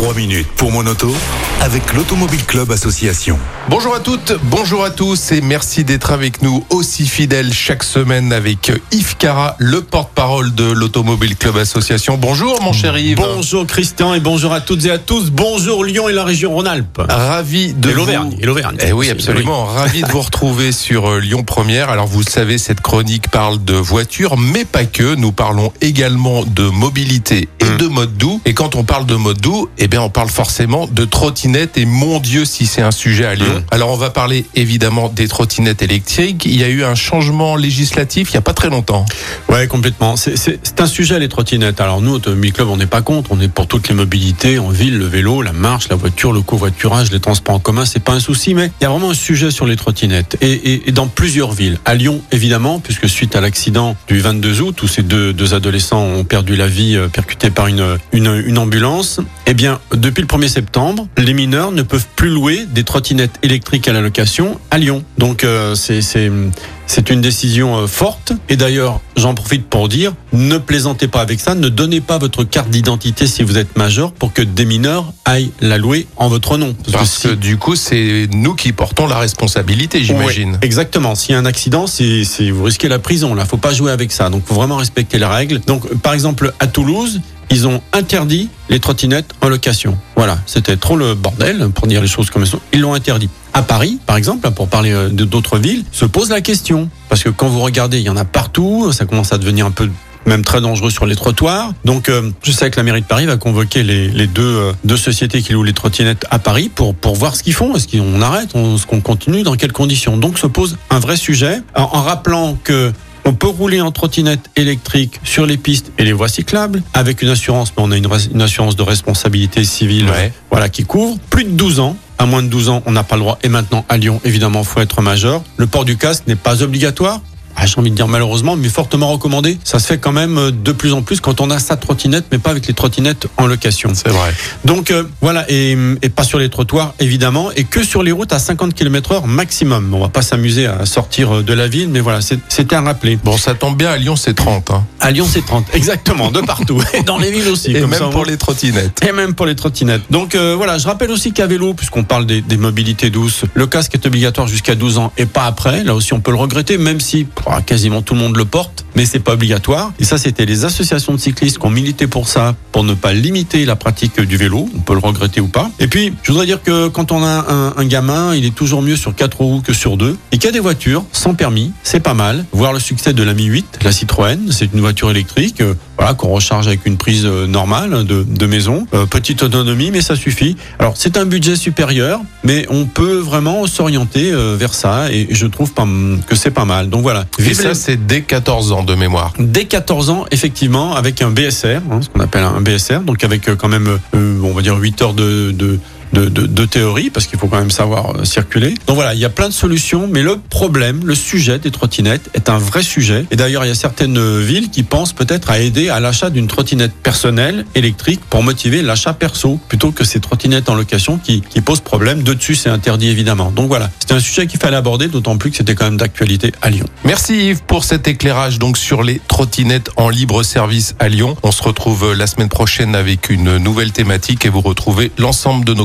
3 minutes pour mon auto avec l'Automobile Club Association. Bonjour à toutes, bonjour à tous et merci d'être avec nous aussi fidèles chaque semaine avec Yves Cara, le porte-parole de l'Automobile Club Association. Bonjour mon cher Yves. Bonjour Christian et bonjour à toutes et à tous. Bonjour Lyon et la région Rhône-Alpes. Ravi de Et l'Auvergne. vous- Et l'Auvergne. Eh oui, absolument. Ravi de vous retrouver sur euh, Lyon Première. Alors, vous le savez, cette chronique parle de voitures, mais pas que. Nous parlons également de mobilité de mode doux. Et quand on parle de mode doux, eh bien, on parle forcément de trottinettes. Et mon Dieu, si c'est un sujet à Lyon. Mm. Alors, on va parler évidemment des trottinettes électriques. Il y a eu un changement législatif il n'y a pas très longtemps. Ouais, complètement. C'est- un sujet les trottinettes. Alors nous, Automobile Club, on n'est pas contre. On est pour toutes les mobilités en ville, le vélo, la marche, la voiture, le covoiturage, les transports en commun. C'est pas un souci, mais il y a vraiment un sujet sur les trottinettes et, et- et dans plusieurs villes. À Lyon, évidemment, puisque suite à l'accident du 22 août où ces deux, deux adolescents ont perdu la vie euh, percutés par une, une, ambulance, eh bien, depuis le 1er septembre, les mineurs ne peuvent plus louer des trottinettes électriques à la location à Lyon. Donc euh, c'est c'est une décision euh, forte. Et d'ailleurs, j'en profite pour dire, ne plaisantez pas avec ça, ne donnez pas votre carte d'identité si vous êtes majeur pour que des mineurs aillent la louer en votre nom. Parce si- que du coup, c'est nous qui portons la responsabilité, j'imagine. Exactement. S'il y a un accident, c'est- vous risquez la prison. Là, faut pas jouer avec ça. Donc, faut vraiment respecter les règles. Donc, par exemple, à Toulouse, ils ont interdit les trottinettes en location. Voilà, c'était trop le bordel pour dire les choses comme elles sont. Ils l'ont interdit. À Paris, par exemple, pour parler euh, d'autres villes, se pose la question parce que quand vous regardez, il y en a partout. Ça commence à devenir un peu même très dangereux sur les trottoirs. Donc, euh, je sais que la mairie de Paris va convoquer les, les deux, euh, deux sociétés qui louent les trottinettes à Paris pour, pour voir ce qu'ils font. Est-ce qu'on arrête? Est-ce qu'on continue? Dans quelles conditions? Donc, se pose un vrai sujet en, en rappelant que on peut rouler en trottinette électrique sur les pistes et les voies cyclables avec une assurance, mais on a une, assurance de responsabilité civile Ouais. voilà, qui couvre plus de 12 ans. À moins de 12 ans, on n'a pas le droit. Et maintenant, à Lyon, évidemment, faut être majeur. Le port du casque n'est pas obligatoire. Ah, J'ai envie de dire malheureusement, mais fortement recommandé. Ça se fait quand même euh, de plus en plus quand on a sa trottinette, mais pas avec les trottinettes en location. C'est vrai. Donc euh, voilà, et, et pas sur les trottoirs évidemment, et que sur les routes à 50 km heure maximum. On va pas s'amuser à sortir euh, de la ville, mais voilà, c'était à rappeler. Bon, ça tombe bien, à Lyon, c'est 30. Hein. À Lyon, c'est 30, exactement, de partout, et dans les villes aussi. Et comme même ça, pour les trottinettes. et même pour les trottinettes. Donc euh, voilà, je rappelle aussi qu'à vélo, puisqu'on parle des, des mobilités douces, le casque est obligatoire jusqu'à 12 ans et pas après. Là aussi, on peut le regretter, même si quasiment tout le monde le porte, mais c'est pas obligatoire. Et ça, c'était les associations de cyclistes qui ont milité pour ça, pour ne pas limiter la pratique du vélo. On peut le regretter ou pas. Et puis, je voudrais dire que quand on a un, un gamin, il est toujours mieux sur quatre roues que sur deux. Et qu'il y a des voitures sans permis, c'est pas mal. Voir le succès de la Mi 8, la Citroën, c'est une voiture électrique, euh, voilà, qu'on recharge avec une prise euh, normale de, de maison. Euh, petite autonomie, mais ça suffit. Alors, c'est un budget supérieur, mais on peut vraiment s'orienter euh, vers ça. Et je trouve pas, que c'est pas mal. Donc voilà. Et Vive ça, les- c'est dès 14 ans de mémoire. Dès 14 ans, effectivement, avec un BSR, hein, ce qu'on appelle un BSR, donc avec quand même, on va dire 8 heures de, de, de, de, théorie, parce qu'il faut quand même savoir euh, circuler. Donc voilà, il y a plein de solutions, mais le problème, le sujet des trottinettes est un vrai sujet. Et d'ailleurs, il y a certaines euh, villes qui pensent peut-être à aider à l'achat d'une trottinette personnelle électrique pour motiver l'achat perso, plutôt que ces trottinettes en location qui, posent problème. De dessus, c'est interdit évidemment. Donc voilà, c'était un sujet qu'il fallait aborder, d'autant plus que c'était quand même d'actualité à Lyon. Merci Yves pour cet éclairage donc sur les trottinettes en libre service à Lyon. On se retrouve la semaine prochaine avec une nouvelle thématique et vous retrouvez l'ensemble de nos